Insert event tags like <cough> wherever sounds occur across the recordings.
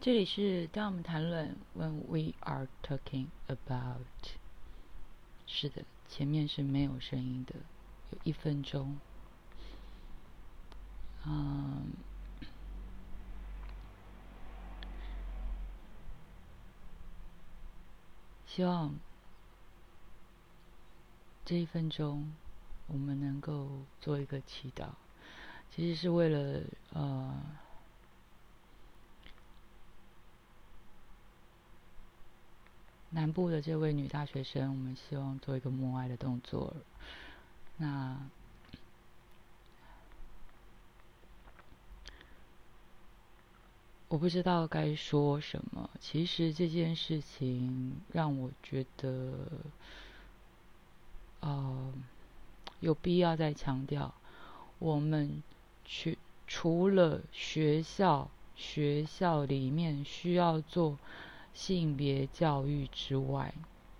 这里是当我们谈论 when we are talking about，是的，前面是没有声音的，有一分钟。嗯，希望这一分钟我们能够做一个祈祷，其实是为了呃。南部的这位女大学生，我们希望做一个默哀的动作。那我不知道该说什么。其实这件事情让我觉得，呃，有必要再强调，我们去除了学校学校里面需要做。性别教育之外，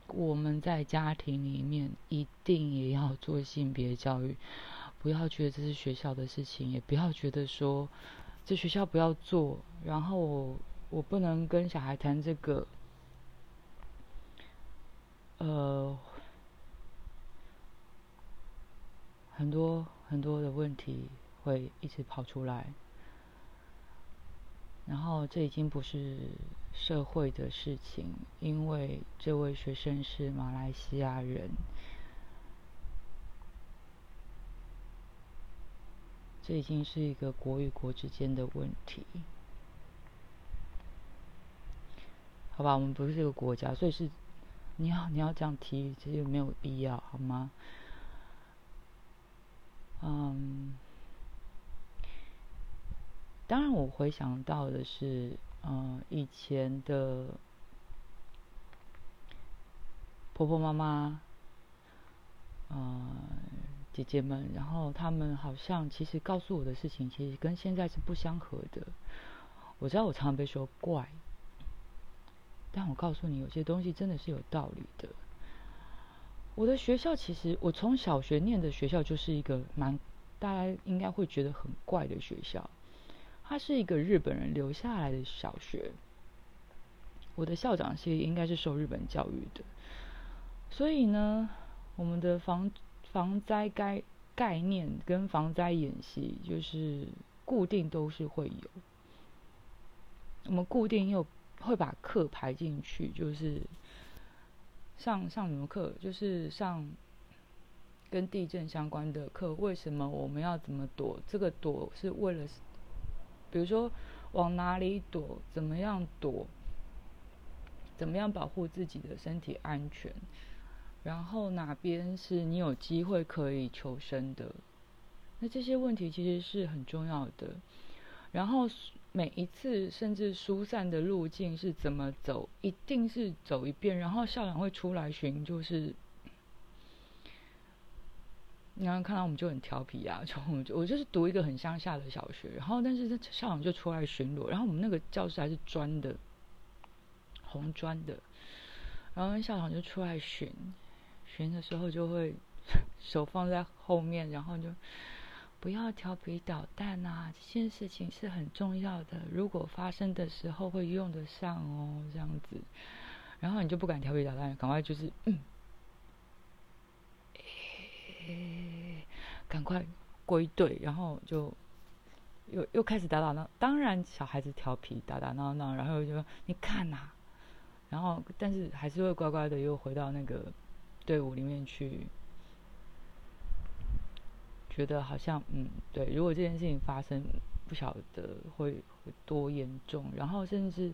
我们在家庭里面一定也要做性别教育。不要觉得这是学校的事情，也不要觉得说这学校不要做，然后我我不能跟小孩谈这个。呃，很多很多的问题会一直跑出来。然后这已经不是社会的事情，因为这位学生是马来西亚人，这已经是一个国与国之间的问题。好吧，我们不是这个国家，所以是你要你要这样提，其实没有必要，好吗？嗯。当然，我回想到的是，嗯，以前的婆婆妈妈，嗯，姐姐们，然后他们好像其实告诉我的事情，其实跟现在是不相合的。我知道我常常被说怪，但我告诉你，有些东西真的是有道理的。我的学校其实，我从小学念的学校就是一个蛮大家应该会觉得很怪的学校。它是一个日本人留下来的小学，我的校长是应该是受日本教育的，所以呢，我们的防防灾概概念跟防灾演习就是固定都是会有，我们固定又会把课排进去，就是上上什么课，就是上跟地震相关的课，为什么我们要怎么躲？这个躲是为了。比如说，往哪里躲？怎么样躲？怎么样保护自己的身体安全？然后哪边是你有机会可以求生的？那这些问题其实是很重要的。然后每一次甚至疏散的路径是怎么走？一定是走一遍，然后校长会出来巡，就是。你刚看到我们就很调皮啊，<laughs> 就我就我就是读一个很乡下的小学，然后但是校长就出来巡逻，然后我们那个教室还是砖的，红砖的，然后校长就出来巡，巡的时候就会 <laughs> 手放在后面，然后就不要调皮捣蛋啊，这件事情是很重要的，如果发生的时候会用得上哦，这样子，然后你就不敢调皮捣蛋，赶快就是嗯。赶快归队，然后就又又开始打打闹。当然，小孩子调皮，打打闹闹，然后就说：“你看呐。”然后，但是还是会乖乖的又回到那个队伍里面去。觉得好像，嗯，对。如果这件事情发生，不晓得会会多严重。然后，甚至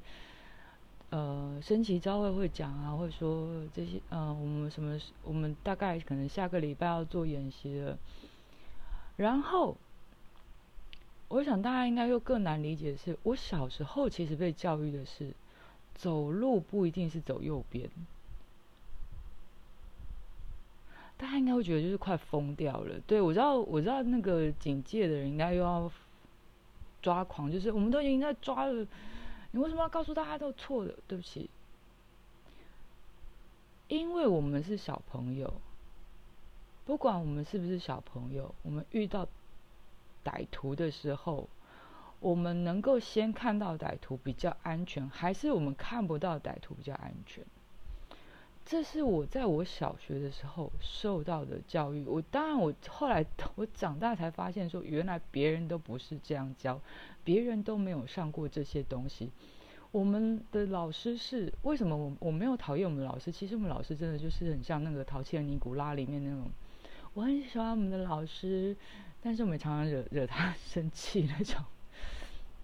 呃，升旗招会会讲啊，会说这些，呃，我们什么，我们大概可能下个礼拜要做演习了。然后，我想大家应该又更难理解的是，我小时候其实被教育的是，走路不一定是走右边。大家应该会觉得就是快疯掉了。对我知道，我知道那个警戒的人应该又要抓狂，就是我们都已经在抓了，你为什么要告诉大家都错的？对不起，因为我们是小朋友。不管我们是不是小朋友，我们遇到歹徒的时候，我们能够先看到歹徒比较安全，还是我们看不到歹徒比较安全？这是我在我小学的时候受到的教育。我当然，我后来我长大才发现，说原来别人都不是这样教，别人都没有上过这些东西。我们的老师是为什么？我我没有讨厌我们老师，其实我们老师真的就是很像那个《淘气的尼古拉》里面那种，我很喜欢我们的老师，但是我们常常惹惹他 <laughs> 生气那种，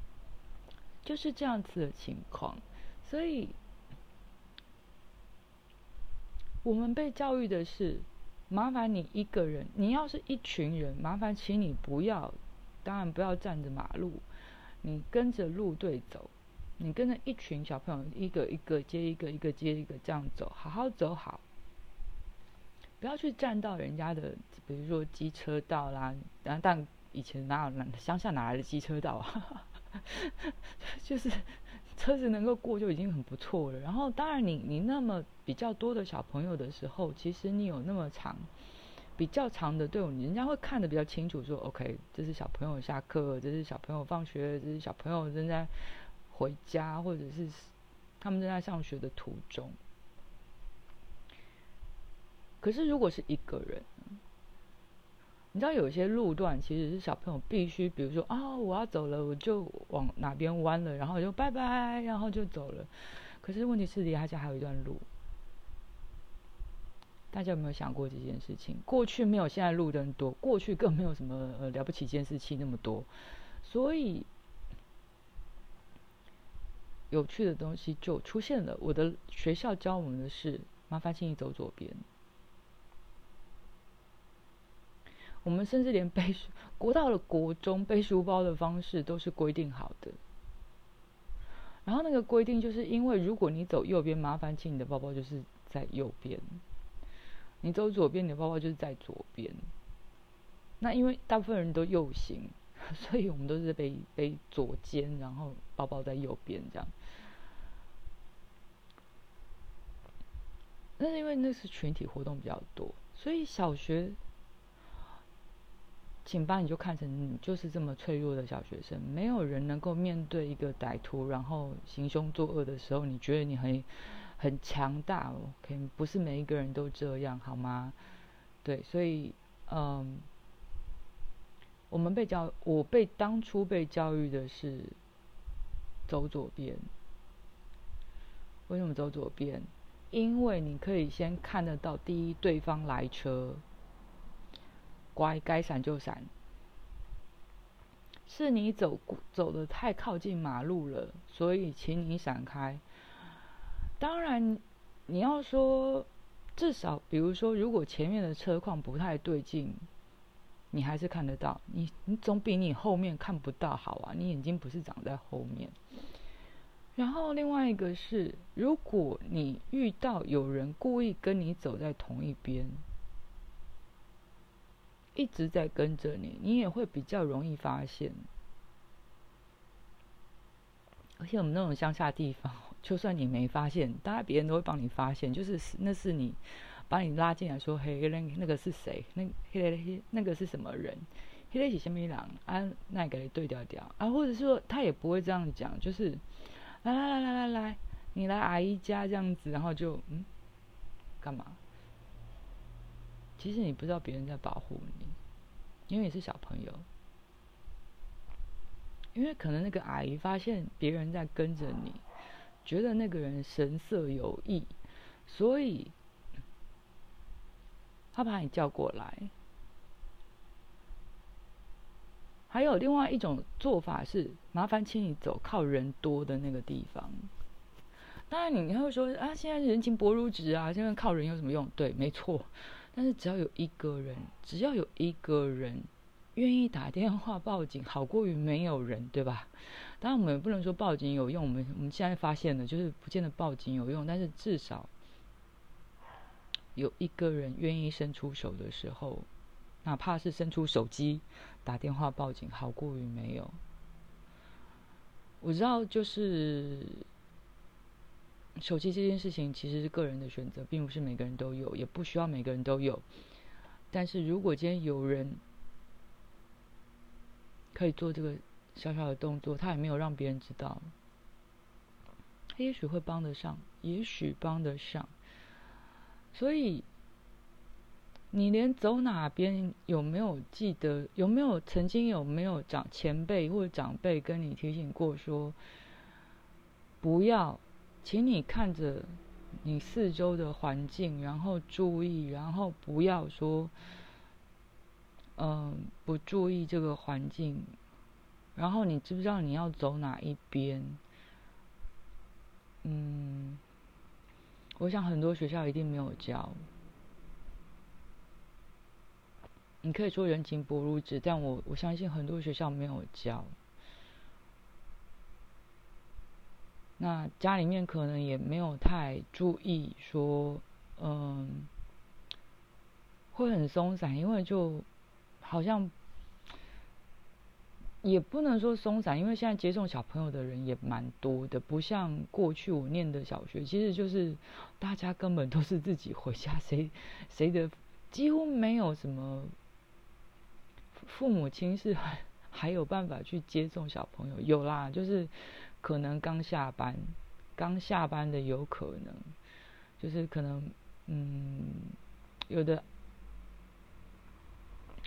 <laughs> 就是这样子的情况，所以。我们被教育的是，麻烦你一个人，你要是一群人，麻烦请你不要，当然不要站着马路，你跟着路队走，你跟着一群小朋友，一个一个接一个，一个接一个这样走，好好走好，不要去占到人家的，比如说机车道啦，然但以前哪有乡下哪来的机车道啊，<laughs> 就是。车子能够过就已经很不错了。然后，当然，你你那么比较多的小朋友的时候，其实你有那么长、比较长的队伍，人家会看得比较清楚。说，OK，这是小朋友下课，这是小朋友放学，这是小朋友正在回家，或者是他们正在上学的途中。可是，如果是一个人，你知道有些路段其实是小朋友必须，比如说啊，我要走了，我就往哪边弯了，然后就拜拜，然后就走了。可是问题是离他家还有一段路，大家有没有想过这件事情？过去没有现在路灯多，过去更没有什么了不起监视器那么多，所以有趣的东西就出现了。我的学校教我们的是，麻烦请你走左边。我们甚至连背书，国到了国中背书包的方式都是规定好的。然后那个规定就是因为，如果你走右边，麻烦请你的包包就是在右边；你走左边，你的包包就是在左边。那因为大部分人都右行，<laughs> 所以我们都是背背左肩，然后包包在右边这样。那是因为那是群体活动比较多，所以小学。请把你就看成你就是这么脆弱的小学生，没有人能够面对一个歹徒，然后行凶作恶的时候，你觉得你很很强大？OK，不是每一个人都这样，好吗？对，所以，嗯，我们被教，我被当初被教育的是走左边。为什么走左边？因为你可以先看得到第一对方来车。乖，该闪就闪。是你走走的太靠近马路了，所以请你闪开。当然，你要说至少，比如说，如果前面的车况不太对劲，你还是看得到。你你总比你后面看不到好啊！你眼睛不是长在后面。然后另外一个是，如果你遇到有人故意跟你走在同一边。一直在跟着你，你也会比较容易发现。而且我们那种乡下地方，<laughs> 就算你没发现，大概别人都会帮你发现。就是那是你把你拉进来说：“嘿，那那个是谁？那嘿那个是什么人？嘿那是什么人？啊，那给你对调调啊，或者说他也不会这样讲，就是来来来来来来，你来阿姨家这样子，然后就嗯，干嘛？”其实你不知道别人在保护你，因为你是小朋友。因为可能那个阿姨发现别人在跟着你，觉得那个人神色有异，所以他把你叫过来。还有另外一种做法是，麻烦请你走靠人多的那个地方。当然，你会说啊，现在人情薄如纸啊，现在靠人有什么用？对，没错。但是只要有一个人，只要有一个人愿意打电话报警，好过于没有人，对吧？当然我们也不能说报警有用，我们我们现在发现的，就是不见得报警有用，但是至少有一个人愿意伸出手的时候，哪怕是伸出手机打电话报警，好过于没有。我知道，就是。手机这件事情其实是个人的选择，并不是每个人都有，也不需要每个人都有。但是如果今天有人可以做这个小小的动作，他也没有让别人知道，他也许会帮得上，也许帮得上，所以。你连走哪边有没有记得？有没有曾经有没有长前辈或者长辈跟你提醒过说，不要，请你看着你四周的环境，然后注意，然后不要说，嗯，不注意这个环境，然后你知不知道你要走哪一边？嗯，我想很多学校一定没有教。你可以说人情薄如纸，但我我相信很多学校没有教。那家里面可能也没有太注意，说嗯，会很松散，因为就好像也不能说松散，因为现在接送小朋友的人也蛮多的，不像过去我念的小学，其实就是大家根本都是自己回家，谁 <laughs> 谁的几乎没有什么。父母亲是还 <laughs> 还有办法去接送小朋友，有啦，就是可能刚下班，刚下班的有可能，就是可能嗯，有的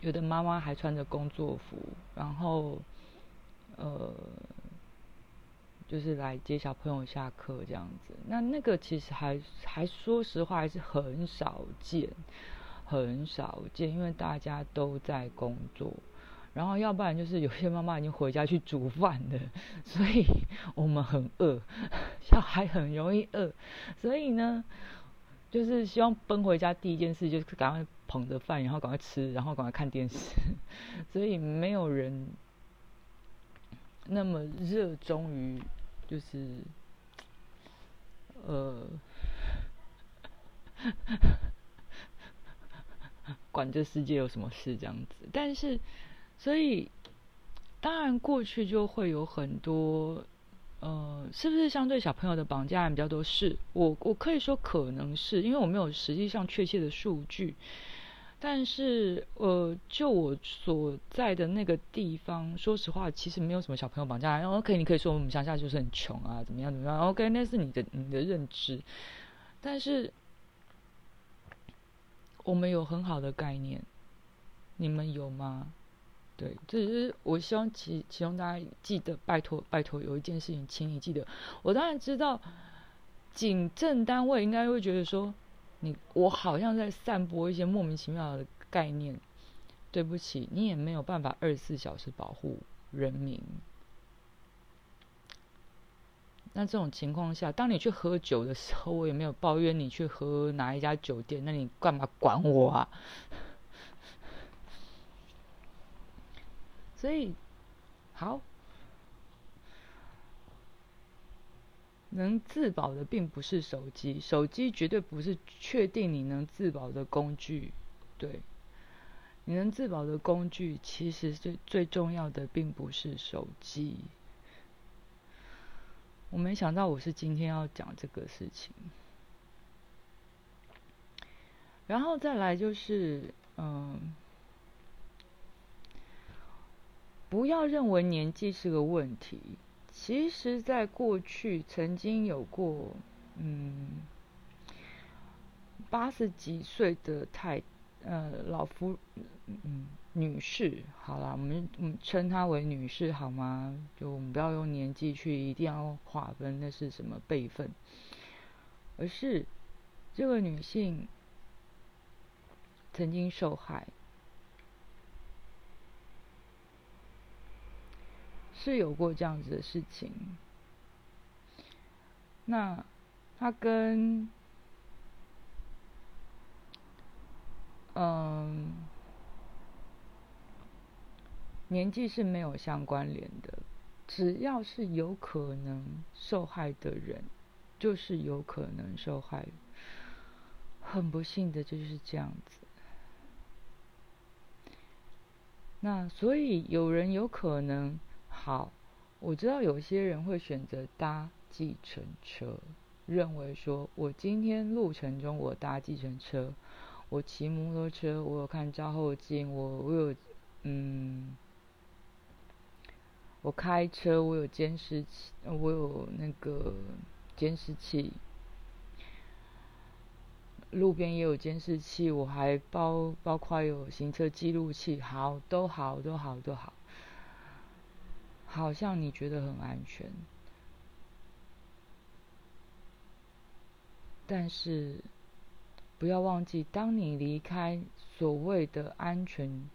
有的妈妈还穿着工作服，然后呃，就是来接小朋友下课这样子。那那个其实还还说实话还是很少见。很少见，因为大家都在工作，然后要不然就是有些妈妈已经回家去煮饭了，<laughs> 所以我们很饿，<laughs> 小孩很容易饿，所以呢，就是希望奔回家第一件事就是赶快捧着饭，然后赶快吃，然后赶快看电视，<laughs> 所以没有人那么热衷于就是呃。管这世界有什么事这样子，但是，所以当然过去就会有很多，呃，是不是相对小朋友的绑架案比较多？是我我可以说可能是因为我没有实际上确切的数据，但是呃，就我所在的那个地方，说实话，其实没有什么小朋友绑架案。OK，你可以说我们乡下就是很穷啊，怎么样怎么样？OK，那是你的你的认知，但是。我们有很好的概念，你们有吗？对，只是我希望其其中大家记得，拜托拜托，有一件事情，请你记得。我当然知道，警政单位应该会觉得说，你我好像在散播一些莫名其妙的概念。对不起，你也没有办法二十四小时保护人民。那这种情况下，当你去喝酒的时候，我也没有抱怨你去喝哪一家酒店，那你干嘛管我啊？所以，好，能自保的并不是手机，手机绝对不是确定你能自保的工具。对，你能自保的工具，其实最最重要的并不是手机。我没想到我是今天要讲这个事情，然后再来就是，嗯，不要认为年纪是个问题。其实，在过去曾经有过，嗯，八十几岁的太，呃，老夫，嗯。女士，好了，我们嗯称她为女士好吗？就我们不要用年纪去一定要划分那是什么辈分，而是这个女性曾经受害，是有过这样子的事情。那他跟嗯。年纪是没有相关联的，只要是有可能受害的人，就是有可能受害。很不幸的就是这样子。那所以有人有可能好，我知道有些人会选择搭计程车，认为说我今天路程中我搭计程车，我骑摩托车，我有看照后镜，我我有嗯。我开车，我有监视器，我有那个监视器，路边也有监视器，我还包包括有行车记录器，好，都好，都好，都好，好像你觉得很安全，但是不要忘记，当你离开所谓的安全，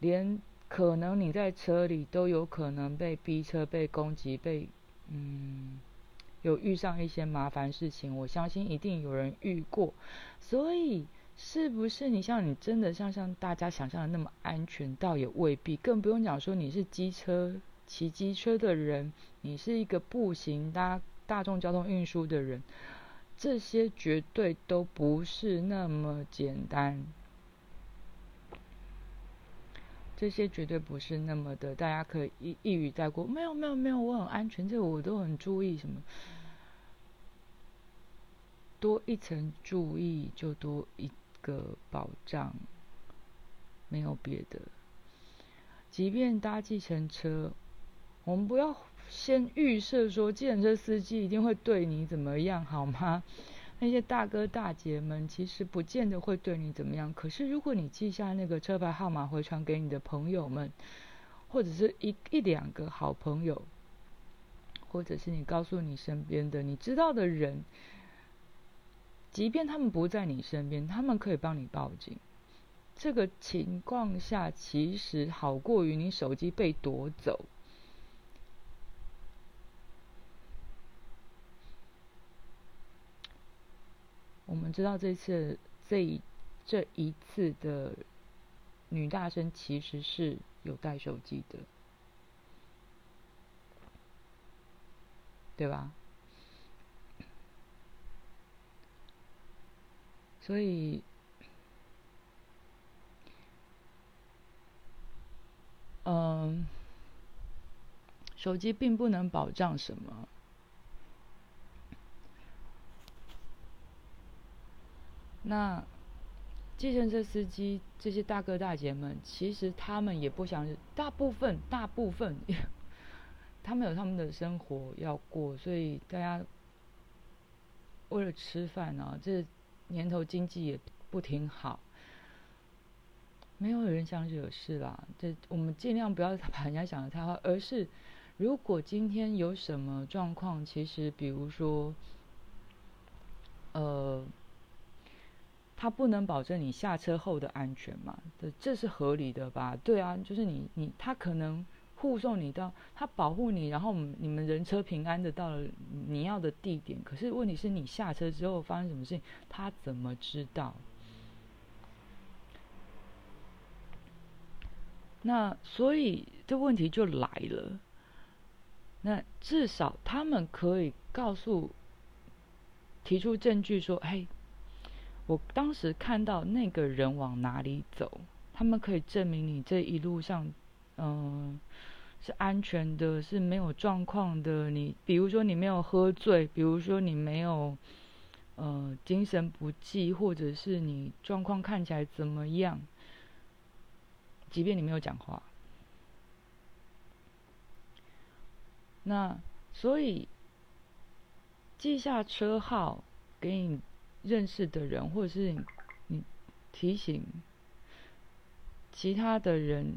连。可能你在车里都有可能被逼车、被攻击、被嗯有遇上一些麻烦事情。我相信一定有人遇过，所以是不是你像你真的像像大家想象的那么安全？倒也未必。更不用讲说你是机车骑机车的人，你是一个步行搭大众交通运输的人，这些绝对都不是那么简单。这些绝对不是那么的，大家可以一一语带过。没有，没有，没有，我很安全，这个我都很注意。什么？多一层注意，就多一个保障，没有别的。即便搭计程车，我们不要先预设说计程车司机一定会对你怎么样，好吗？<laughs> 那些大哥大姐们其实不见得会对你怎么样，可是如果你记下那个车牌号码回传给你的朋友们，或者是一一两个好朋友，或者是你告诉你身边的你知道的人，即便他们不在你身边，他们可以帮你报警。这个情况下其实好过于你手机被夺走。我们知道这次这一这一次的女大生其实是有带手机的，对吧？所以，嗯，手机并不能保障什么。那，计程车司机这些大哥大姐们，其实他们也不想，大部分大部分，他们有他们的生活要过，所以大家为了吃饭啊，这年头经济也不挺好，没有人想惹事啦。这我们尽量不要把人家想的太坏，而是如果今天有什么状况，其实比如说，呃。他不能保证你下车后的安全嘛？这这是合理的吧？对啊，就是你你他可能护送你到，他保护你，然后你们人车平安的到了你要的地点。可是问题是你下车之后发生什么事情，他怎么知道？那所以这问题就来了。那至少他们可以告诉、提出证据说：“嘿。”我当时看到那个人往哪里走，他们可以证明你这一路上，嗯，是安全的，是没有状况的。你比如说你没有喝醉，比如说你没有，呃，精神不济，或者是你状况看起来怎么样，即便你没有讲话，那所以记下车号给你。认识的人，或者是你提醒其他的人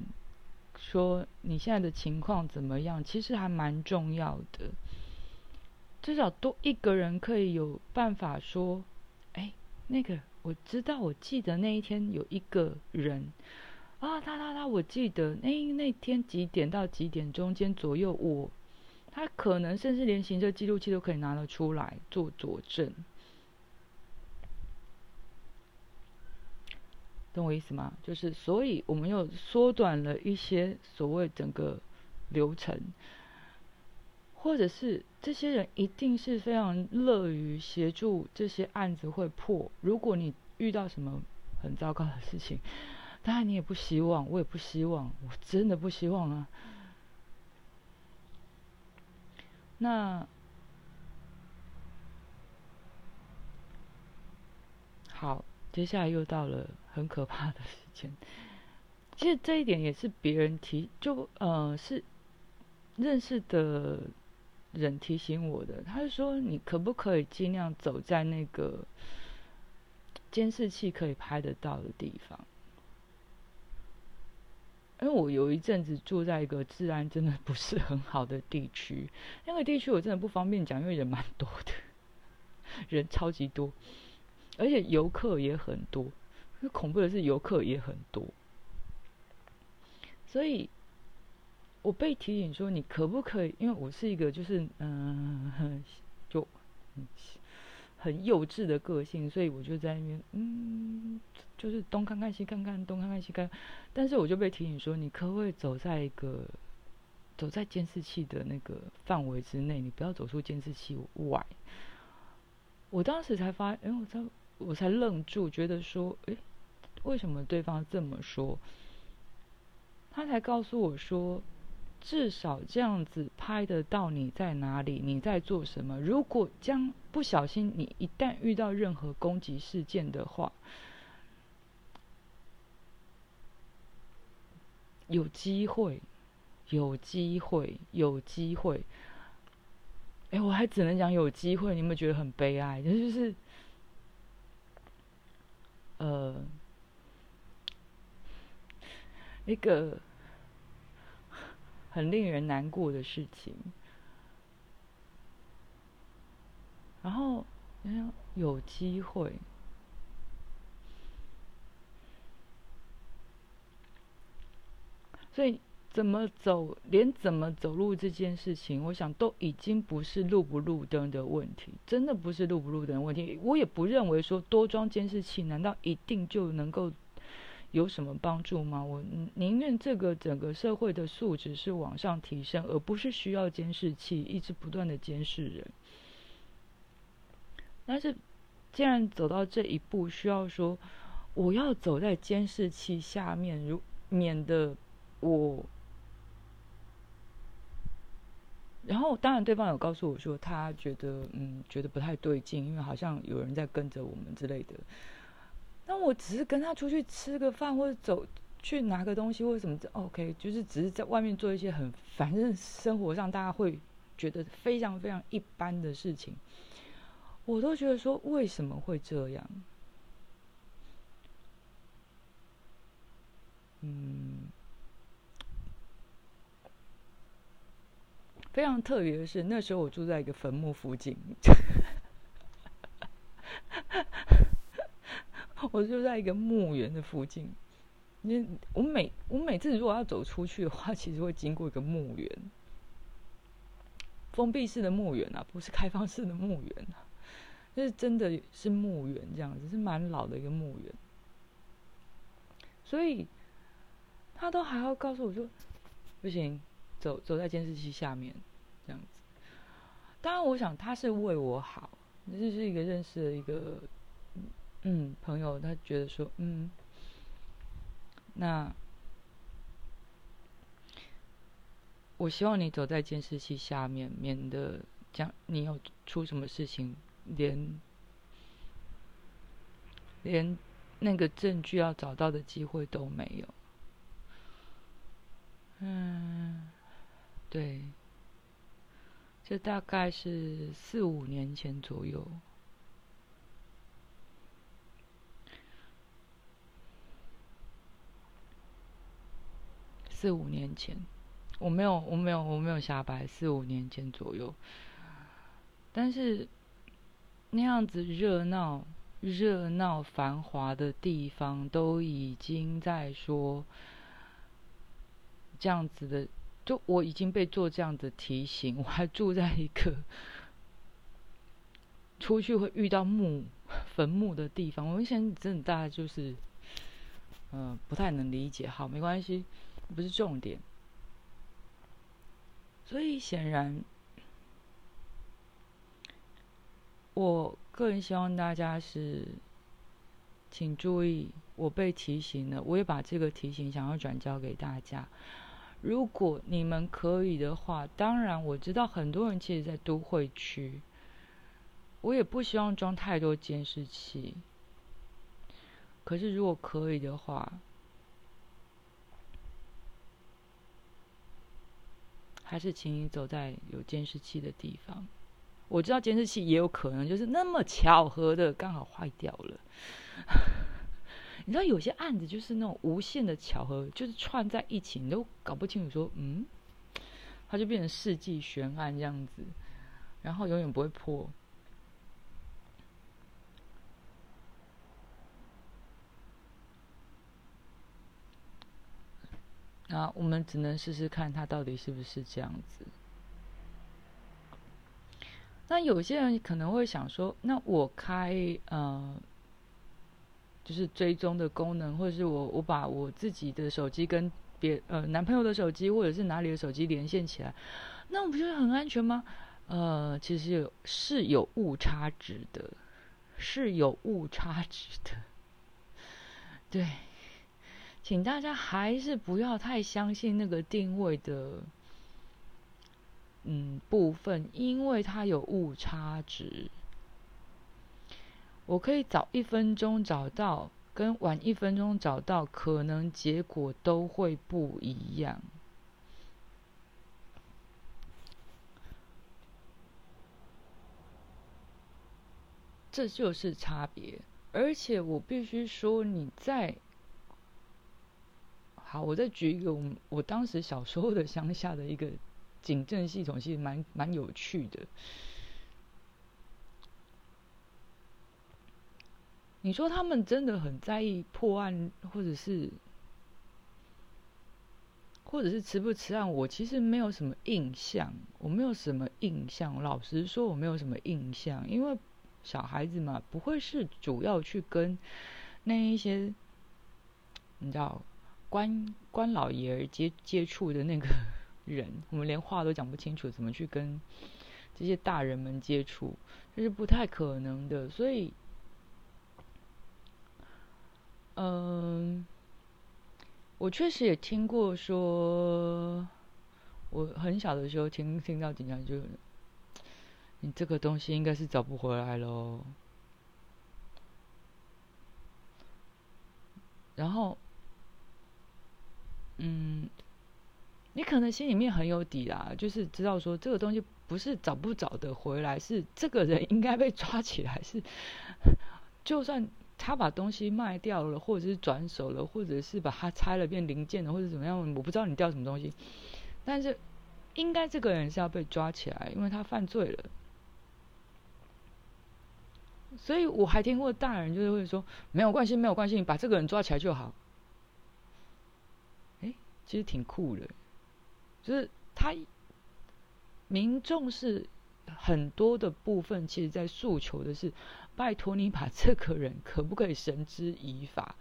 说你现在的情况怎么样，其实还蛮重要的。至少多一个人可以有办法说：“哎，那个我知道，我记得那一天有一个人啊，他他他，我记得那那天几点到几点中间左右，我他可能甚至连行车记录器都可以拿得出来做佐证。”懂我意思吗？就是，所以我们又缩短了一些所谓整个流程，或者是这些人一定是非常乐于协助这些案子会破。如果你遇到什么很糟糕的事情，当然你也不希望，我也不希望，我真的不希望啊。那好。接下来又到了很可怕的时间。其实这一点也是别人提，就呃是认识的人提醒我的，他是说你可不可以尽量走在那个监视器可以拍得到的地方？因为我有一阵子住在一个治安真的不是很好的地区，那个地区我真的不方便讲，因为人蛮多的，人超级多，而且游客也很多。恐怖的是游客也很多，所以我被提醒说，你可不可以？因为我是一个就是嗯，就很幼稚的个性，所以我就在那边嗯。就是东看看西看看，东看看西看，但是我就被提醒说，你可不可以走在一个走在监视器的那个范围之内，你不要走出监视器外。我当时才发，哎，我才我才愣住，觉得说，哎，为什么对方这么说？他才告诉我说，至少这样子拍得到你在哪里，你在做什么。如果将不小心，你一旦遇到任何攻击事件的话。有机会，有机会，有机会。哎，我还只能讲有机会。你有没有觉得很悲哀？就是，呃，一个很令人难过的事情。然后，有机会。所以怎么走，连怎么走路这件事情，我想都已经不是路不路灯的问题，真的不是路不路灯的问题。我也不认为说多装监视器，难道一定就能够有什么帮助吗？我宁愿这个整个社会的素质是往上提升，而不是需要监视器一直不断的监视人。但是既然走到这一步，需要说我要走在监视器下面，如免得。我，然后当然对方有告诉我说，他觉得嗯，觉得不太对劲，因为好像有人在跟着我们之类的。那我只是跟他出去吃个饭，或者走去拿个东西，或者什么，OK，就是只是在外面做一些很反正生活上大家会觉得非常非常一般的事情，我都觉得说为什么会这样？嗯。非常特别的是，那时候我住在一个坟墓附近，<laughs> 我就在一个墓园的附近。你我每我每次如果要走出去的话，其实会经过一个墓园，封闭式的墓园啊，不是开放式的墓园啊，就是真的是墓园这样子，是蛮老的一个墓园。所以他都还要告诉我说，不行。走走在监视器下面，这样子。当然，我想他是为我好。这是一个认识的一个嗯朋友，他觉得说嗯，那我希望你走在监视器下面，免得将你有出什么事情，连连那个证据要找到的机会都没有。嗯。对，这大概是四五年前左右，四五年前，我没有，我没有，我没有瞎掰，四五年前左右。但是那样子热闹、热闹、繁华的地方，都已经在说这样子的。就我已经被做这样的提醒，我还住在一个出去会遇到墓坟墓的地方。我以前真的大概就是，嗯，不太能理解。好，没关系，不是重点。所以显然，我个人希望大家是，请注意，我被提醒了，我也把这个提醒想要转交给大家。如果你们可以的话，当然我知道很多人其实，在都会区，我也不希望装太多监视器。可是如果可以的话，还是请你走在有监视器的地方。我知道监视器也有可能就是那么巧合的刚好坏掉了。你知道有些案子就是那种无限的巧合，就是串在一起，你都搞不清楚。说嗯，它就变成世纪悬案这样子，然后永远不会破。那我们只能试试看，它到底是不是这样子。那有些人可能会想说，那我开呃，就是追踪的功能，或者是我我把我自己的手机跟别呃男朋友的手机或者是哪里的手机连线起来，那我不是很安全吗？呃，其实有是有误差值的，是有误差值的，<laughs> 对。请大家还是不要太相信那个定位的，嗯部分，因为它有误差值。我可以早一分钟找到，跟晚一分钟找到，可能结果都会不一样。这就是差别，而且我必须说，你在。好，我再举一个我我当时小时候的乡下的一个警政系统，其实蛮蛮有趣的。你说他们真的很在意破案，或者是或者是吃不吃案？我其实没有什么印象，我没有什么印象。老实说，我没有什么印象，因为小孩子嘛，不会是主要去跟那一些，你知道。关关老爷接接触的那个 <laughs> 人，我们连话都讲不清楚，怎么去跟这些大人们接触，这是不太可能的。所以，嗯，我确实也听过说，我很小的时候听听到警察就，你这个东西应该是找不回来喽，然后。嗯，你可能心里面很有底啦，就是知道说这个东西不是找不找得回来，是这个人应该被抓起来。是，<laughs> 就算他把东西卖掉了，或者是转手了，或者是把它拆了变零件了，或者怎么样，我不知道你掉什么东西，但是应该这个人是要被抓起来，因为他犯罪了。所以我还听过大人就是会说没有关系，没有关系，你把这个人抓起来就好。其实挺酷的，就是他民众是很多的部分，其实在诉求的是，拜托你把这个人可不可以绳之以法？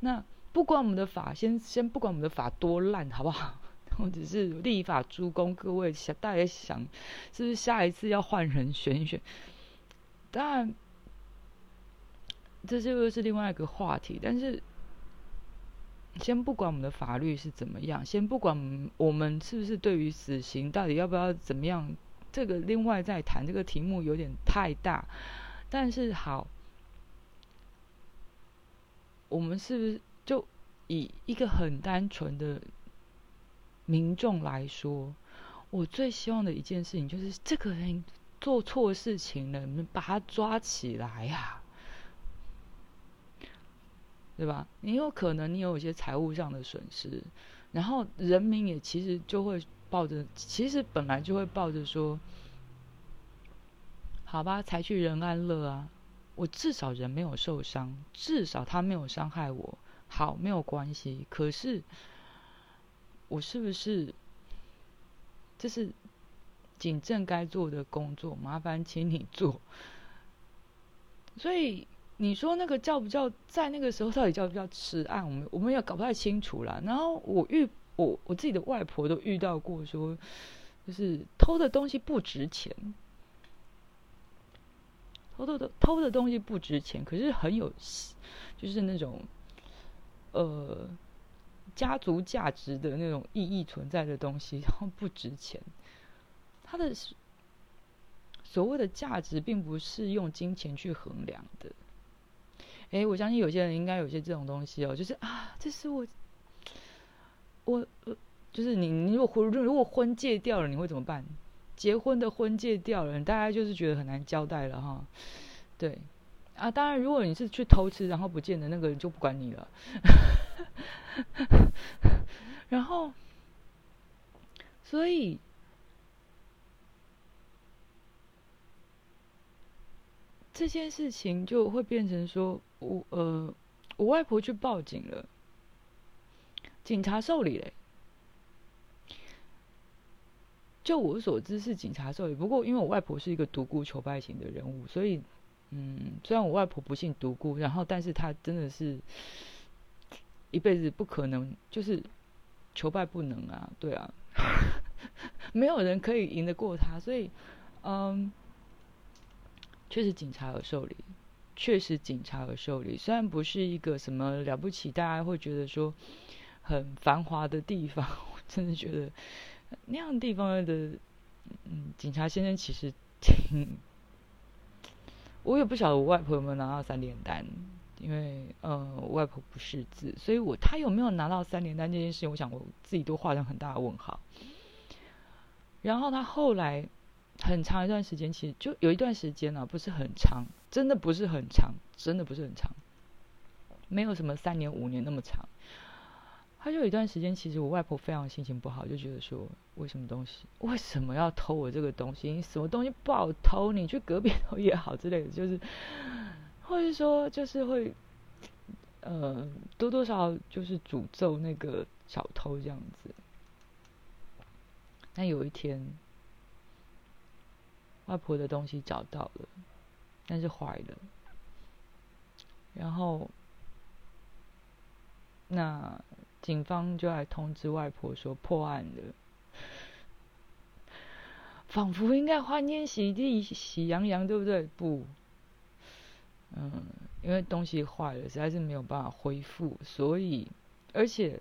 那不管我们的法，先先不管我们的法多烂，好不好？<laughs> 我只是立法诸公，各位想大家想，是不是下一次要换人选一选？当然，这就又是另外一个话题，但是。先不管我们的法律是怎么样，先不管我们是不是对于死刑到底要不要怎么样，这个另外再谈。这个题目有点太大，但是好，我们是不是就以一个很单纯的民众来说，我最希望的一件事情就是这个人做错事情了，你们把他抓起来呀。对吧？你有可能你有一些财务上的损失，然后人民也其实就会抱着，其实本来就会抱着说，好吧，才去人安乐啊，我至少人没有受伤，至少他没有伤害我，好，没有关系。可是我是不是这是警政该做的工作？麻烦请你做。<laughs> 所以。你说那个叫不叫在那个时候到底叫不叫吃案？我们我们也搞不太清楚啦。然后我遇我我自己的外婆都遇到过，说就是偷的东西不值钱，偷的的偷的东西不值钱，可是很有就是那种呃家族价值的那种意义存在的东西，然后不值钱，它的所谓的价值并不是用金钱去衡量的。哎，我相信有些人应该有些这种东西哦，就是啊，这是我，我，就是你，你如果婚如果婚戒掉了，你会怎么办？结婚的婚戒掉了，大家就是觉得很难交代了哈。对，啊，当然如果你是去偷吃然后不见的那个人就不管你了。<laughs> 然后，所以这件事情就会变成说，我呃，我外婆去报警了，警察受理嘞。就我所知是警察受理，不过因为我外婆是一个独孤求败型的人物，所以，嗯，虽然我外婆不姓独孤，然后，但是她真的是一辈子不可能就是求败不能啊，对啊，<laughs> 没有人可以赢得过她，所以，嗯，确实警察有受理，确实警察有受理，虽然不是一个什么了不起，大家会觉得说很繁华的地方，<laughs> 我真的觉得。那样的地方的，嗯，警察先生其实挺，我也不晓得我外婆有没有拿到三连单，因为呃，我外婆不识字，所以我他有没有拿到三连单这件事情，我想我自己都画上很大的问号。然后他后来很长一段时间，其实就有一段时间呢，不是很长，真的不是很长，真的不是很长，没有什么三年五年那么长。他就有一段时间，其实我外婆非常心情不好，就觉得说，为什么东西为什么要偷我这个东西？你什么东西不好偷？你去隔壁偷也好之类的，就是，或者说就是会，呃，多多少少就是诅咒那个小偷这样子。但有一天，外婆的东西找到了，但是坏了，然后，那。警方就来通知外婆说破案了，仿佛应该欢天喜地、喜洋洋，对不对？不，嗯，因为东西坏了，实在是没有办法恢复，所以，而且，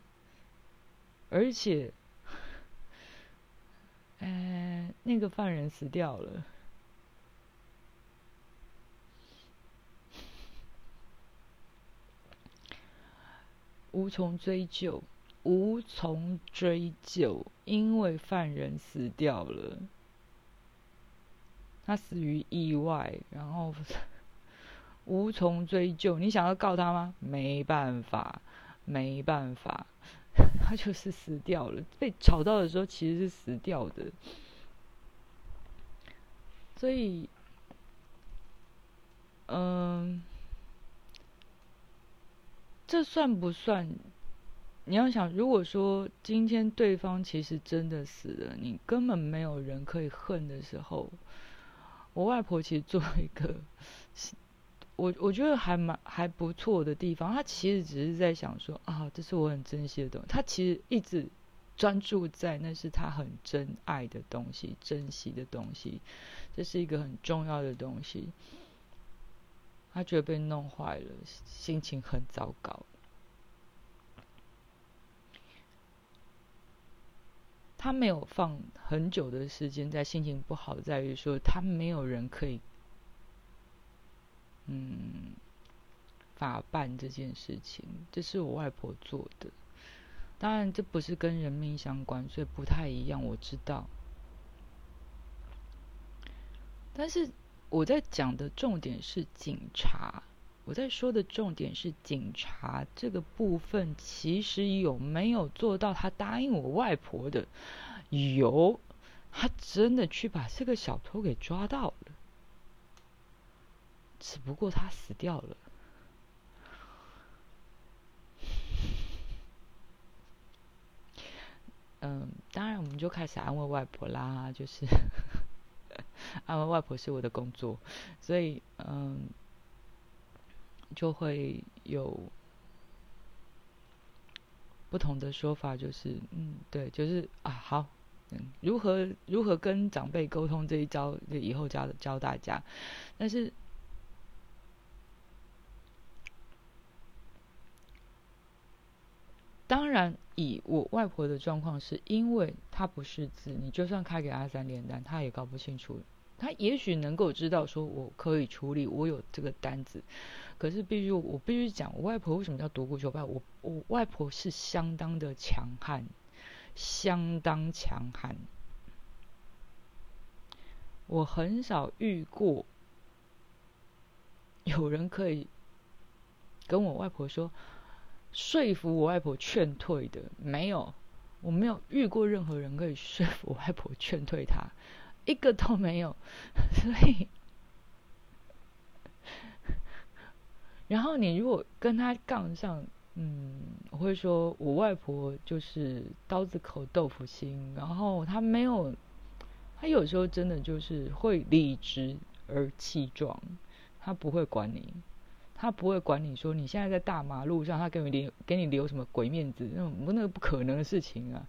而且，<laughs> 呃，那个犯人死掉了。无从追究，无从追究，因为犯人死掉了，他死于意外，然后 <laughs> 无从追究。你想要告他吗？没办法，没办法，<laughs> 他就是死掉了。被找到的时候其实是死掉的，所以，嗯。这算不算？你要想，如果说今天对方其实真的死了，你根本没有人可以恨的时候，我外婆其实做一个，我我觉得还蛮还不错的地方。她其实只是在想说啊，这是我很珍惜的东西。她其实一直专注在那是她很珍爱的东西、珍惜的东西，这是一个很重要的东西。他觉得被弄坏了，心情很糟糕。他没有放很久的时间在心情不好，在于说他没有人可以，嗯，法办这件事情。这是我外婆做的，当然这不是跟人命相关，所以不太一样。我知道，但是。我在讲的重点是警察，我在说的重点是警察这个部分，其实有没有做到他答应我外婆的？有，他真的去把这个小偷给抓到了，只不过他死掉了。嗯，当然我们就开始安慰外婆啦，就是。安 <laughs> 慰外婆是我的工作，所以嗯，就会有不同的说法，就是嗯，对，就是啊，好，嗯，如何如何跟长辈沟通这一招，以后教教大家。但是，当然，以我外婆的状况，是因为她不识字，你就算开给阿三连单，她也搞不清楚。他也许能够知道说我可以处理，我有这个单子，可是必须我必须讲，我外婆为什么叫独孤求败？我我外婆是相当的强悍，相当强悍。我很少遇过有人可以跟我外婆说说服我外婆劝退的，没有，我没有遇过任何人可以说服我外婆劝退她，一个都没有。<laughs> 所以，然后你如果跟他杠上，嗯，我会说我外婆就是刀子口豆腐心，然后她没有。他有时候真的就是会理直而气壮，他不会管你，他不会管你说你现在在大马路上，他给你留给你留什么鬼面子，那种那个不可能的事情啊。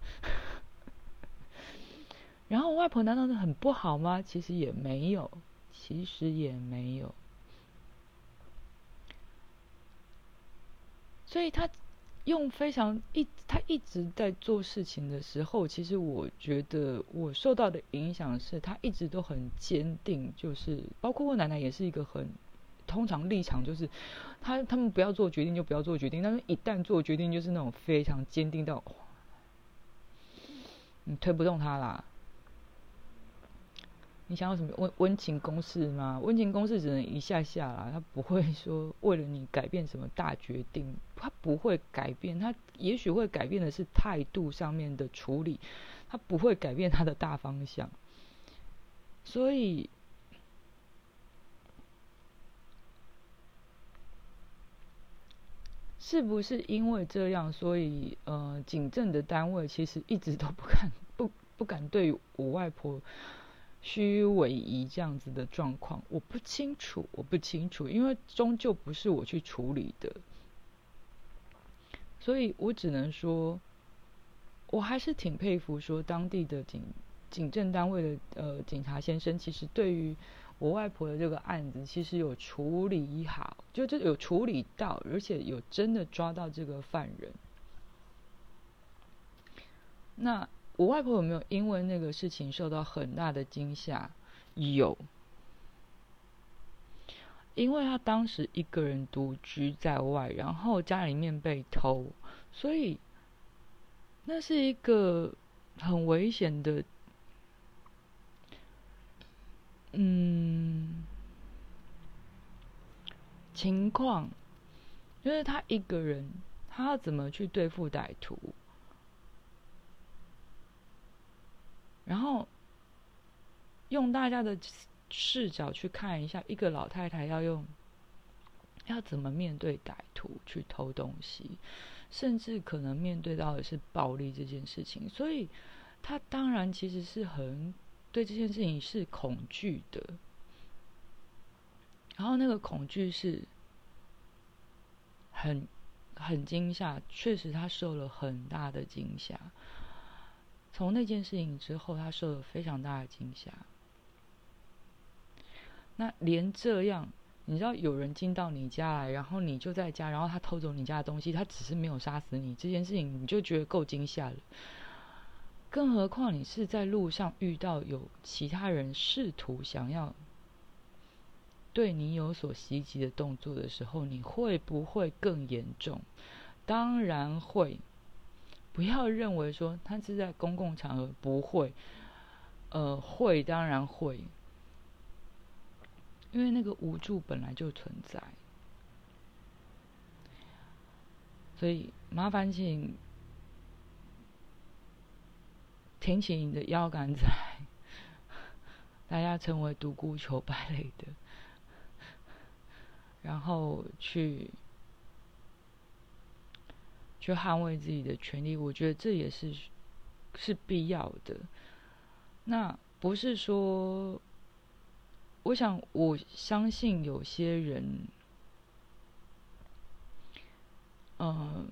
<laughs> 然后外婆难道是很不好吗？其实也没有，其实也没有，所以他。用非常一，他一直在做事情的时候，其实我觉得我受到的影响是他一直都很坚定，就是包括我奶奶也是一个很，通常立场就是他他们不要做决定就不要做决定，但是一旦做决定就是那种非常坚定到，你推不动他啦。你想要什么温温情攻势吗？温情攻势只能一下下啦，他不会说为了你改变什么大决定，他不会改变，他也许会改变的是态度上面的处理，他不会改变他的大方向。所以，是不是因为这样，所以呃，警政的单位其实一直都不敢不不敢对我外婆。虚伪仪这样子的状况，我不清楚，我不清楚，因为终究不是我去处理的，所以我只能说，我还是挺佩服说当地的警警政单位的呃警察先生，其实对于我外婆的这个案子，其实有处理好，就这有处理到，而且有真的抓到这个犯人，那。我外婆有没有因为那个事情受到很大的惊吓？有，因为她当时一个人独居在外，然后家里面被偷，所以那是一个很危险的，嗯，情况，就是他一个人，他要怎么去对付歹徒？然后用大家的视角去看一下，一个老太太要用要怎么面对歹徒去偷东西，甚至可能面对到的是暴力这件事情，所以他当然其实是很对这件事情是恐惧的。然后那个恐惧是很很惊吓，确实他受了很大的惊吓。从那件事情之后，他受了非常大的惊吓。那连这样，你知道有人进到你家来，然后你就在家，然后他偷走你家的东西，他只是没有杀死你，这件事情你就觉得够惊吓了。更何况你是在路上遇到有其他人试图想要对你有所袭击的动作的时候，你会不会更严重？当然会。不要认为说他是在公共场合不会，呃，会当然会，因为那个无助本来就存在，所以麻烦请挺起你的腰杆仔，<laughs> 大家成为独孤求败类的，然后去。去捍卫自己的权利，我觉得这也是是必要的。那不是说，我想我相信有些人，嗯，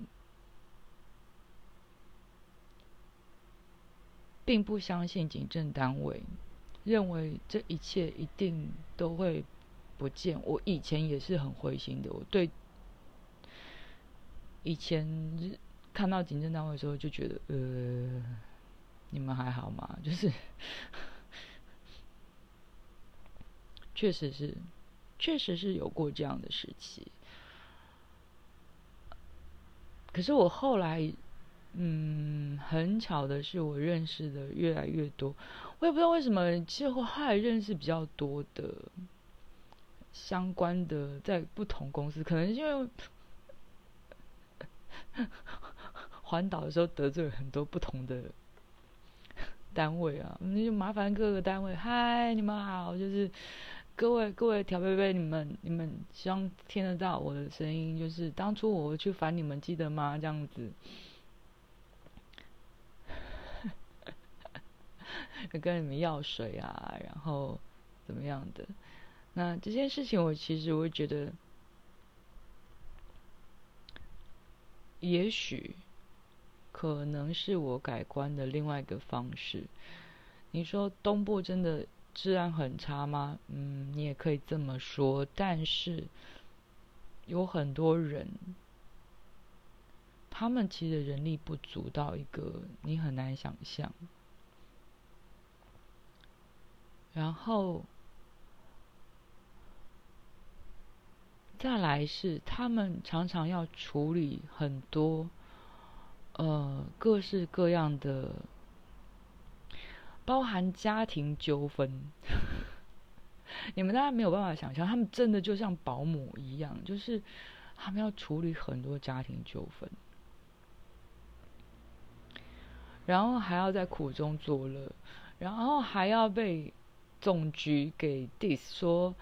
并不相信警政单位，认为这一切一定都会不见。我以前也是很灰心的，我对。以前看到警政单位的时候，就觉得呃，你们还好吗？<laughs> 就是，确实是，确实是有过这样的时期。可是我后来嗯，很巧的是，我认识的越来越多。我也不知道为什么，其实后来认识比较多的相关的，在不同公司，可能因为环岛的时候得罪了很多不同的单位啊，那就麻烦各个单位。嗨，你们好，就是各位各位调贝贝，你们你们希望听得到我的声音，就是当初我去烦你们，记得吗？这样子。跟你们要水啊，然后怎么样的？那这件事情，我其实我觉得，也许可能是我改观的另外一个方式。你说东部真的治安很差吗？嗯，你也可以这么说。但是有很多人，他们其实人力不足到一个你很难想象。然后，再来是他们常常要处理很多，呃，各式各样的，包含家庭纠纷。<laughs> 你们大家没有办法想象，他们真的就像保姆一样，就是他们要处理很多家庭纠纷，然后还要在苦中作乐，然后还要被。总局给 Diss 说：“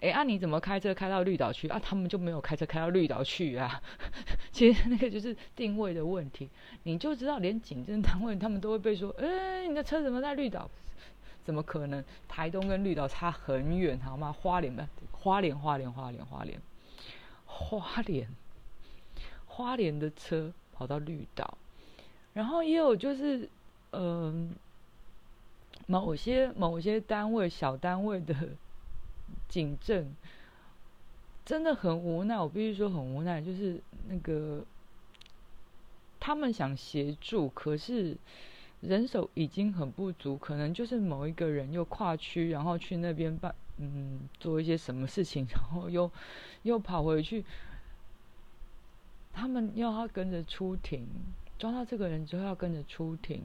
哎，啊，你怎么开车开到绿岛去啊？他们就没有开车开到绿岛去啊？<laughs> 其实那个就是定位的问题。你就知道，连警政单位他们都会被说：哎，你的车怎么在绿岛？怎么可能？台东跟绿岛差很远，好吗？花莲的花莲，花莲，花莲，花莲，花莲，花莲的车跑到绿岛，然后也有就是，嗯。”某些某些单位小单位的警政真的很无奈，我必须说很无奈。就是那个他们想协助，可是人手已经很不足，可能就是某一个人又跨区，然后去那边办嗯做一些什么事情，然后又 <laughs> 又跑回去，他们要他跟着出庭，抓到这个人之后要跟着出庭。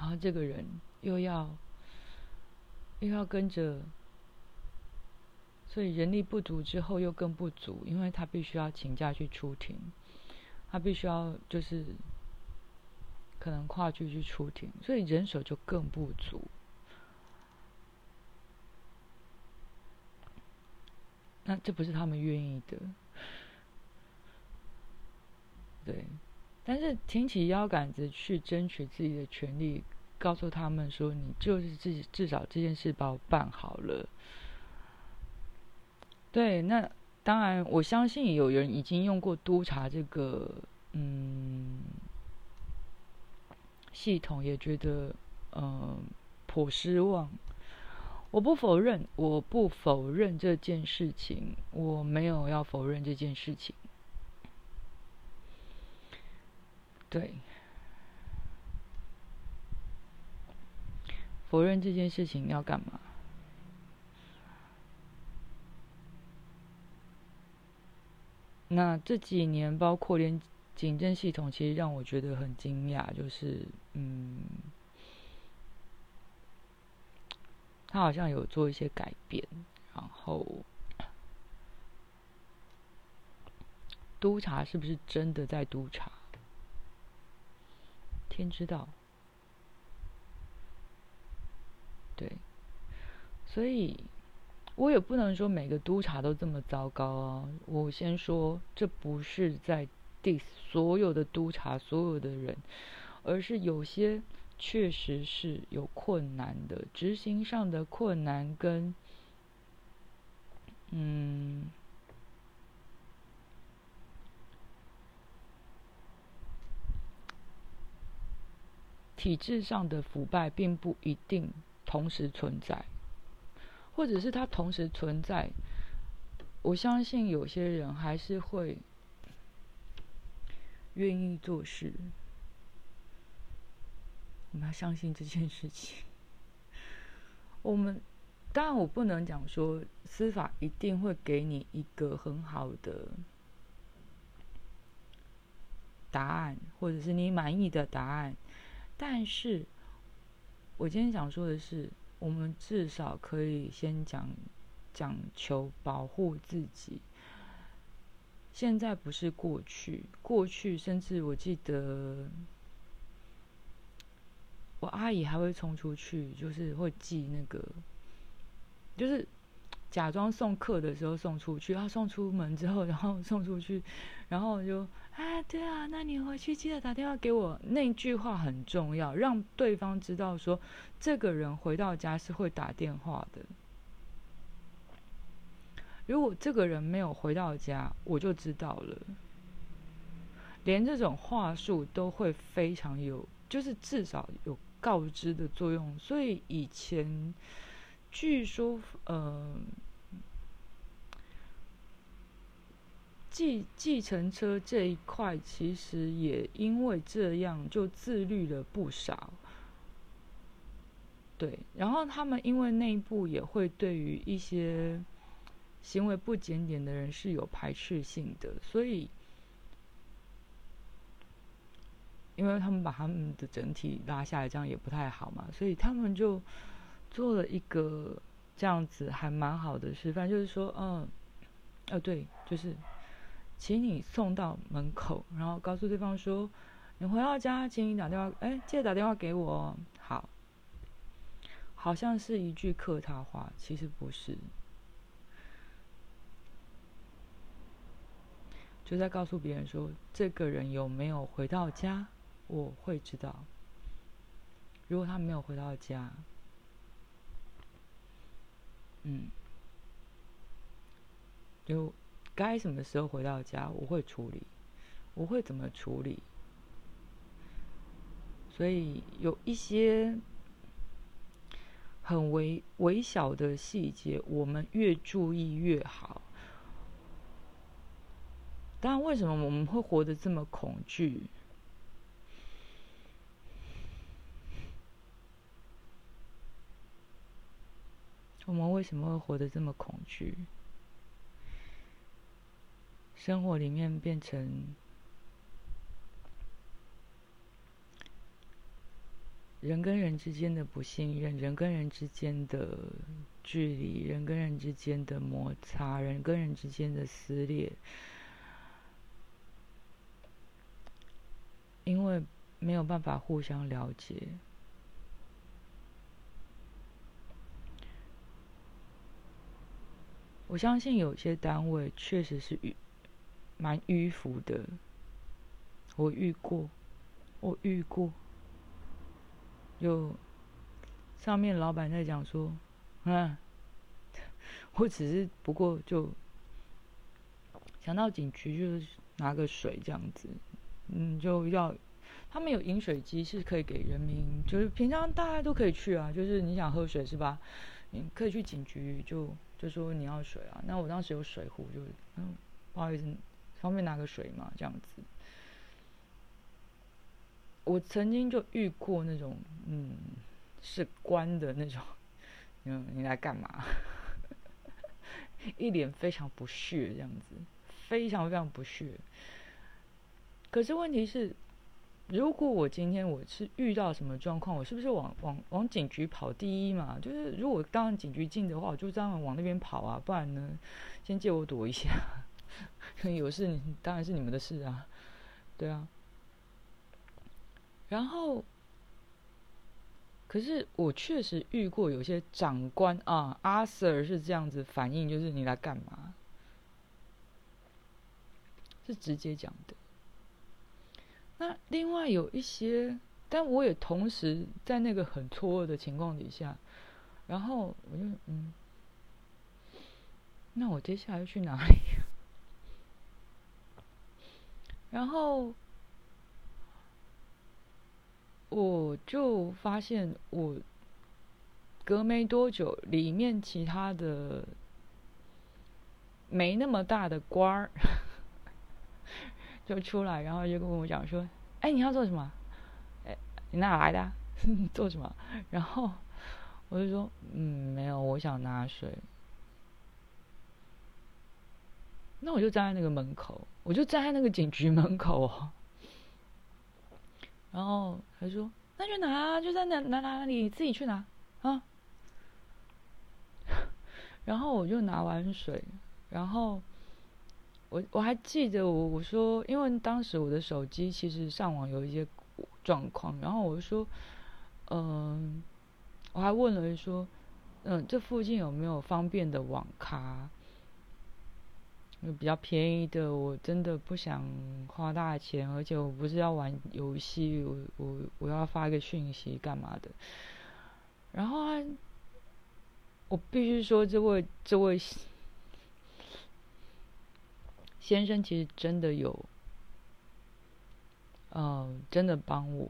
然后这个人又要又要跟着，所以人力不足之后又更不足，因为他必须要请假去出庭，他必须要就是可能跨区去出庭，所以人手就更不足。那这不是他们愿意的，对。但是挺起腰杆子去争取自己的权利，告诉他们说：“你就是自己，至少这件事把我办好了。”对，那当然，我相信有人已经用过督查这个嗯系统，也觉得嗯颇失望。我不否认，我不否认这件事情，我没有要否认这件事情。对，否认这件事情要干嘛？那这几年，包括连警政系统，其实让我觉得很惊讶，就是嗯，他好像有做一些改变，然后督查是不是真的在督查？天知道，对，所以我也不能说每个督察都这么糟糕啊。我先说，这不是在 diss 所有的督察、所有的人，而是有些确实是有困难的，执行上的困难跟，嗯。体制上的腐败并不一定同时存在，或者是它同时存在。我相信有些人还是会愿意做事。我们要相信这件事情。我们当然，我不能讲说司法一定会给你一个很好的答案，或者是你满意的答案。但是，我今天想说的是，我们至少可以先讲讲求保护自己。现在不是过去，过去甚至我记得，我阿姨还会冲出去，就是会寄那个，就是假装送客的时候送出去，她送出门之后，然后送出去，然后就啊，对啊，那你回去记得打电话给我。那句话很重要，让对方知道说，这个人回到家是会打电话的。如果这个人没有回到家，我就知道了。连这种话术都会非常有，就是至少有告知的作用。所以以前据说，呃，计计程车这一块其实也因为这样就自律了不少。对，然后他们因为内部也会对于一些。行为不检点的人是有排斥性的，所以，因为他们把他们的整体拉下来，这样也不太好嘛，所以他们就做了一个这样子还蛮好的示范，就是说，嗯，呃对，就是请你送到门口，然后告诉对方说，你回到家，请你打电话，哎，记得打电话给我，好，好像是一句客套话，其实不是。就在告诉别人说，这个人有没有回到家，我会知道。如果他没有回到家，嗯，就该什么时候回到家，我会处理，我会怎么处理。所以有一些很微微小的细节，我们越注意越好。但为什么我们会活得这么恐惧？我们为什么会活得这么恐惧？生活里面变成人跟人之间的不信任，人跟人之间的距离，人跟人之间的摩擦，人跟人之间的撕裂。因为没有办法互相了解，我相信有些单位确实是与蛮迂腐的。我遇过，我遇过，有上面老板在讲说：“嗯 <laughs> <laughs> 我只是不过就想到警局，就是拿个水这样子。”嗯，就要他们有饮水机，是可以给人民，就是平常大家都可以去啊。就是你想喝水是吧？你可以去警局，就就说你要水啊。那我当时有水壶，就嗯，不好意思，方便拿个水嘛，这样子。我曾经就遇过那种，嗯，是官的那种，嗯，你来干嘛？<laughs> 一脸非常不屑，这样子，非常非常不屑。可是问题是，如果我今天我是遇到什么状况，我是不是往往往警局跑第一嘛？就是如果当然警局近的话，我就这样往那边跑啊，不然呢，先借我躲一下。有事当然是你们的事啊，对啊。然后，可是我确实遇过有些长官啊，阿 Sir 是这样子反应，就是你来干嘛？是直接讲的。那另外有一些，但我也同时在那个很错愕的情况底下，然后我就嗯，那我接下来要去哪里？然后我就发现，我隔没多久，里面其他的没那么大的官儿。<laughs> 就出来，然后就跟我讲说：“哎，你要做什么？哎，你哪来的？<laughs> 做什么？”然后我就说：“嗯，没有，我想拿水。”那我就站在那个门口，我就站在那个警局门口。然后他说：“那去拿，就在哪哪哪里，自己去拿啊。<laughs> ”然后我就拿完水，然后我我还记得我我说，因为当时我的手机其实上网有一些状况，然后我说，嗯，我还问了说，嗯，这附近有没有方便的网咖？比较便宜的，我真的不想花大钱，而且我不是要玩游戏，我我我要发个讯息干嘛的？然后啊，我必须说，这位这位先生其实真的有。嗯，真的帮我。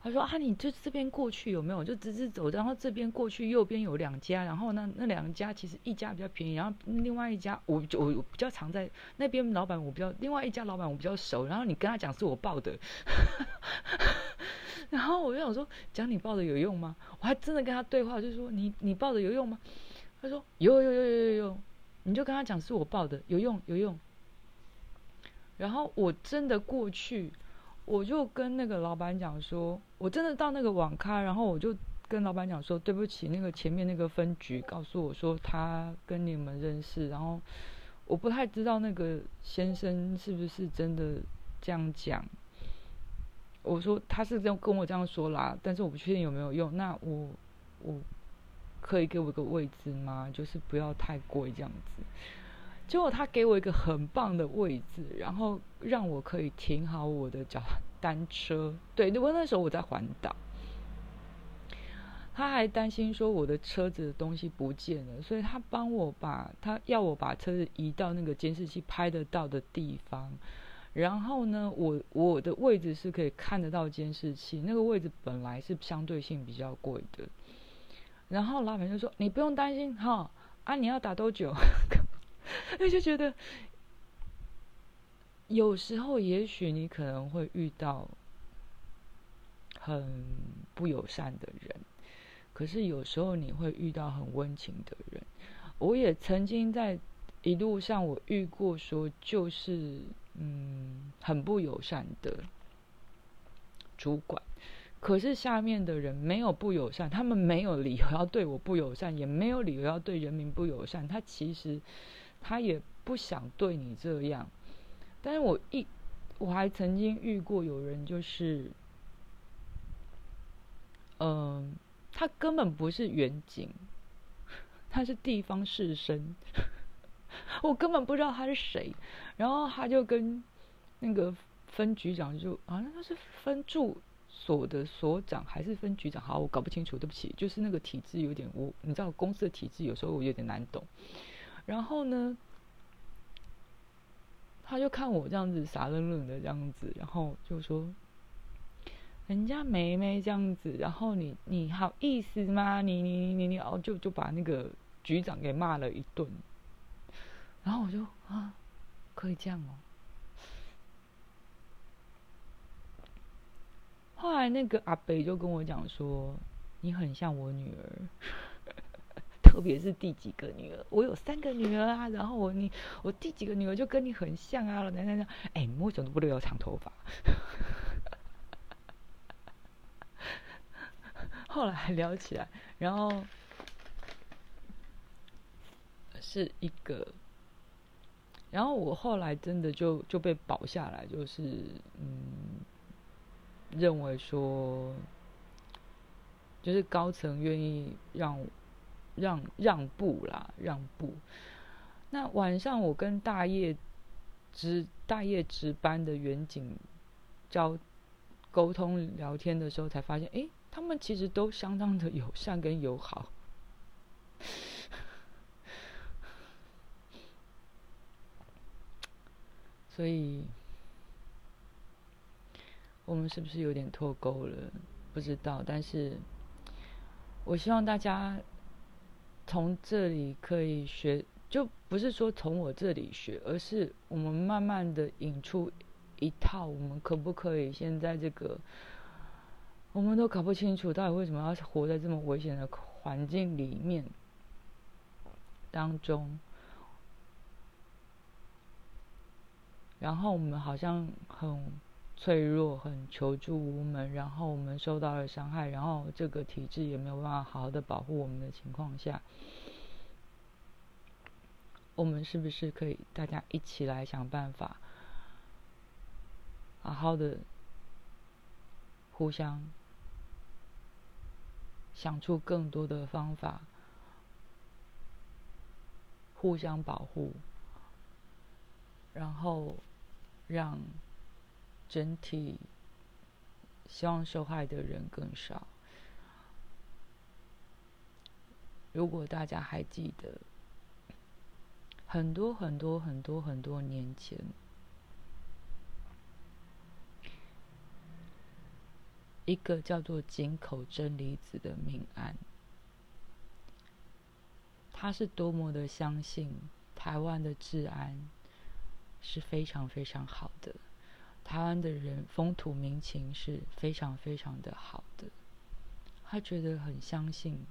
他说啊，你就这边过去有没有？就直直走，然后这边过去右边有两家，然后那那两家其实一家比较便宜，然后另外一家我我我比较常在那边老板我比较另外一家老板我比较熟，然后你跟他讲是我报的，<laughs> 然后我就想说讲你报的有用吗？我还真的跟他对话，就是说你你报的有用吗？他说有有有有有有，你就跟他讲是我报的有用有用。然后我真的过去。我就跟那个老板讲说，我真的到那个网咖，然后我就跟老板讲说，对不起，那个前面那个分局告诉我说他跟你们认识，然后我不太知道那个先生是不是真的这样讲。我说他是这样跟我这样说啦，但是我不确定有没有用。那我我可以给我一个位置吗？就是不要太贵这样子。结果他给我一个很棒的位置，然后让我可以停好我的脚单车。对，因为那时候我在环岛，他还担心说我的车子的东西不见了，所以他帮我把他要我把车子移到那个监视器拍得到的地方。然后呢，我我的位置是可以看得到监视器，那个位置本来是相对性比较贵的。然后老板就说：“你不用担心哈，啊，你要打多久？” <laughs> 我 <laughs> 就觉得，有时候也许你可能会遇到很不友善的人，可是有时候你会遇到很温情的人。我也曾经在一路上，我遇过说，就是嗯，很不友善的主管，可是下面的人没有不友善，他们没有理由要对我不友善，也没有理由要对人民不友善。他其实。他也不想对你这样，但是我一我还曾经遇过有人，就是，嗯，他根本不是远景，<laughs> 他是地方士绅，<laughs> 我根本不知道他是谁，然后他就跟那个分局长就好像他是分驻所的所长还是分局长，好，我搞不清楚，对不起，就是那个体制有点我，你知道公司的体制有时候我有点难懂。然后呢，他就看我这样子傻愣愣的这样子，然后就说：“人家梅梅这样子，然后你你好意思吗？你你你你你哦，就就把那个局长给骂了一顿。”然后我就啊，可以这样哦。后来那个阿北就跟我讲说：“你很像我女儿。”特别是第几个女儿，我有三个女儿啊，然后我你我第几个女儿就跟你很像啊，等等等，哎，你为什么都不留长头发？<laughs> 后来还聊起来，然后是一个，然后我后来真的就就被保下来，就是嗯，认为说，就是高层愿意让。让让步啦，让步。那晚上我跟大夜值大夜值班的远景交沟通聊天的时候，才发现，哎，他们其实都相当的友善跟友好。<laughs> 所以，我们是不是有点脱钩了？不知道，但是我希望大家。从这里可以学，就不是说从我这里学，而是我们慢慢的引出一套，我们可不可以现在这个，我们都搞不清楚到底为什么要活在这么危险的环境里面当中，然后我们好像很脆弱、很求助无门，然后我们受到了伤害，然后这个体制也没有办法好好的保护我们的情况下，我们是不是可以大家一起来想办法，好好的互相想出更多的方法，互相保护，然后让。整体希望受害的人更少。如果大家还记得，很多很多很多很多年前，一个叫做井口真理子的命案，他是多么的相信台湾的治安是非常非常好的。台湾的人风土民情是非常非常的好的，他觉得很相信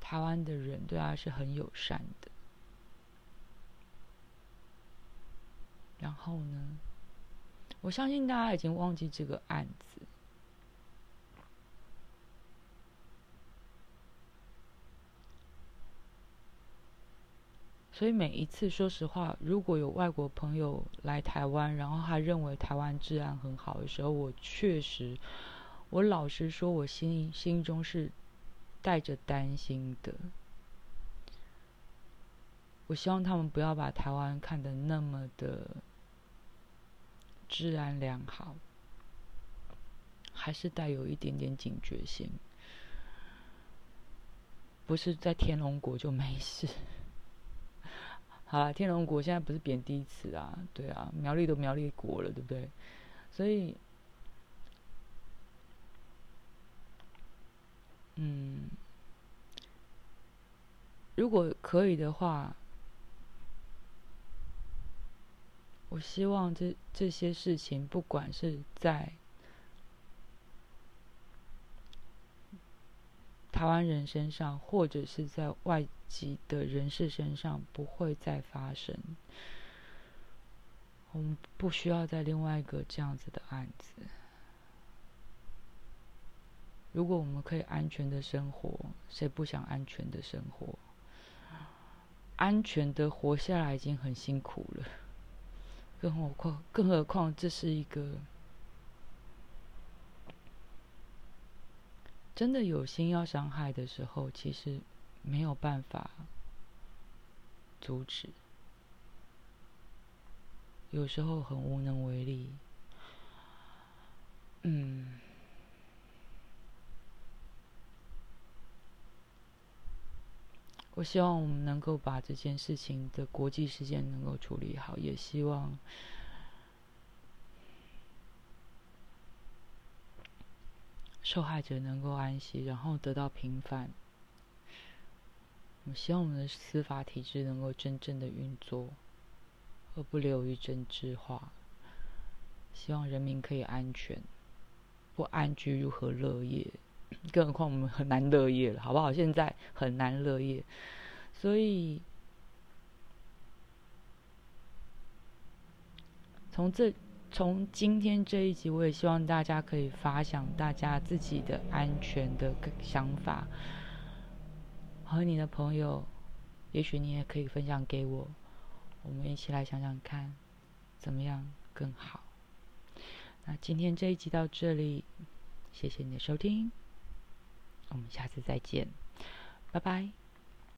台湾的人对他是很友善的。然后呢，我相信大家已经忘记这个案子。所以每一次，说实话，如果有外国朋友来台湾，然后他认为台湾治安很好的时候，我确实，我老实说，我心心中是带着担心的。我希望他们不要把台湾看得那么的治安良好，还是带有一点点警觉性，不是在天龙国就没事。好了，天龙国现在不是贬低词啊，对啊，苗栗都苗栗国了，对不对？所以，嗯，如果可以的话，我希望这这些事情，不管是在台湾人身上，或者是在外。籍的人士身上不会再发生，我们不需要再另外一个这样子的案子。如果我们可以安全的生活，谁不想安全的生活？安全的活下来已经很辛苦了，更何况，更何况这是一个真的有心要伤害的时候，其实。没有办法阻止，有时候很无能为力。嗯，我希望我们能够把这件事情的国际事件能够处理好，也希望受害者能够安息，然后得到平反。我希望我们的司法体制能够真正的运作，而不流于政治化。希望人民可以安全，不安居如何乐业？更何况我们很难乐业了，好不好？现在很难乐业，所以从这从今天这一集，我也希望大家可以发想大家自己的安全的想法。和你的朋友，也许你也可以分享给我，我们一起来想想看，怎么样更好。那今天这一集到这里，谢谢你的收听，我们下次再见，拜拜。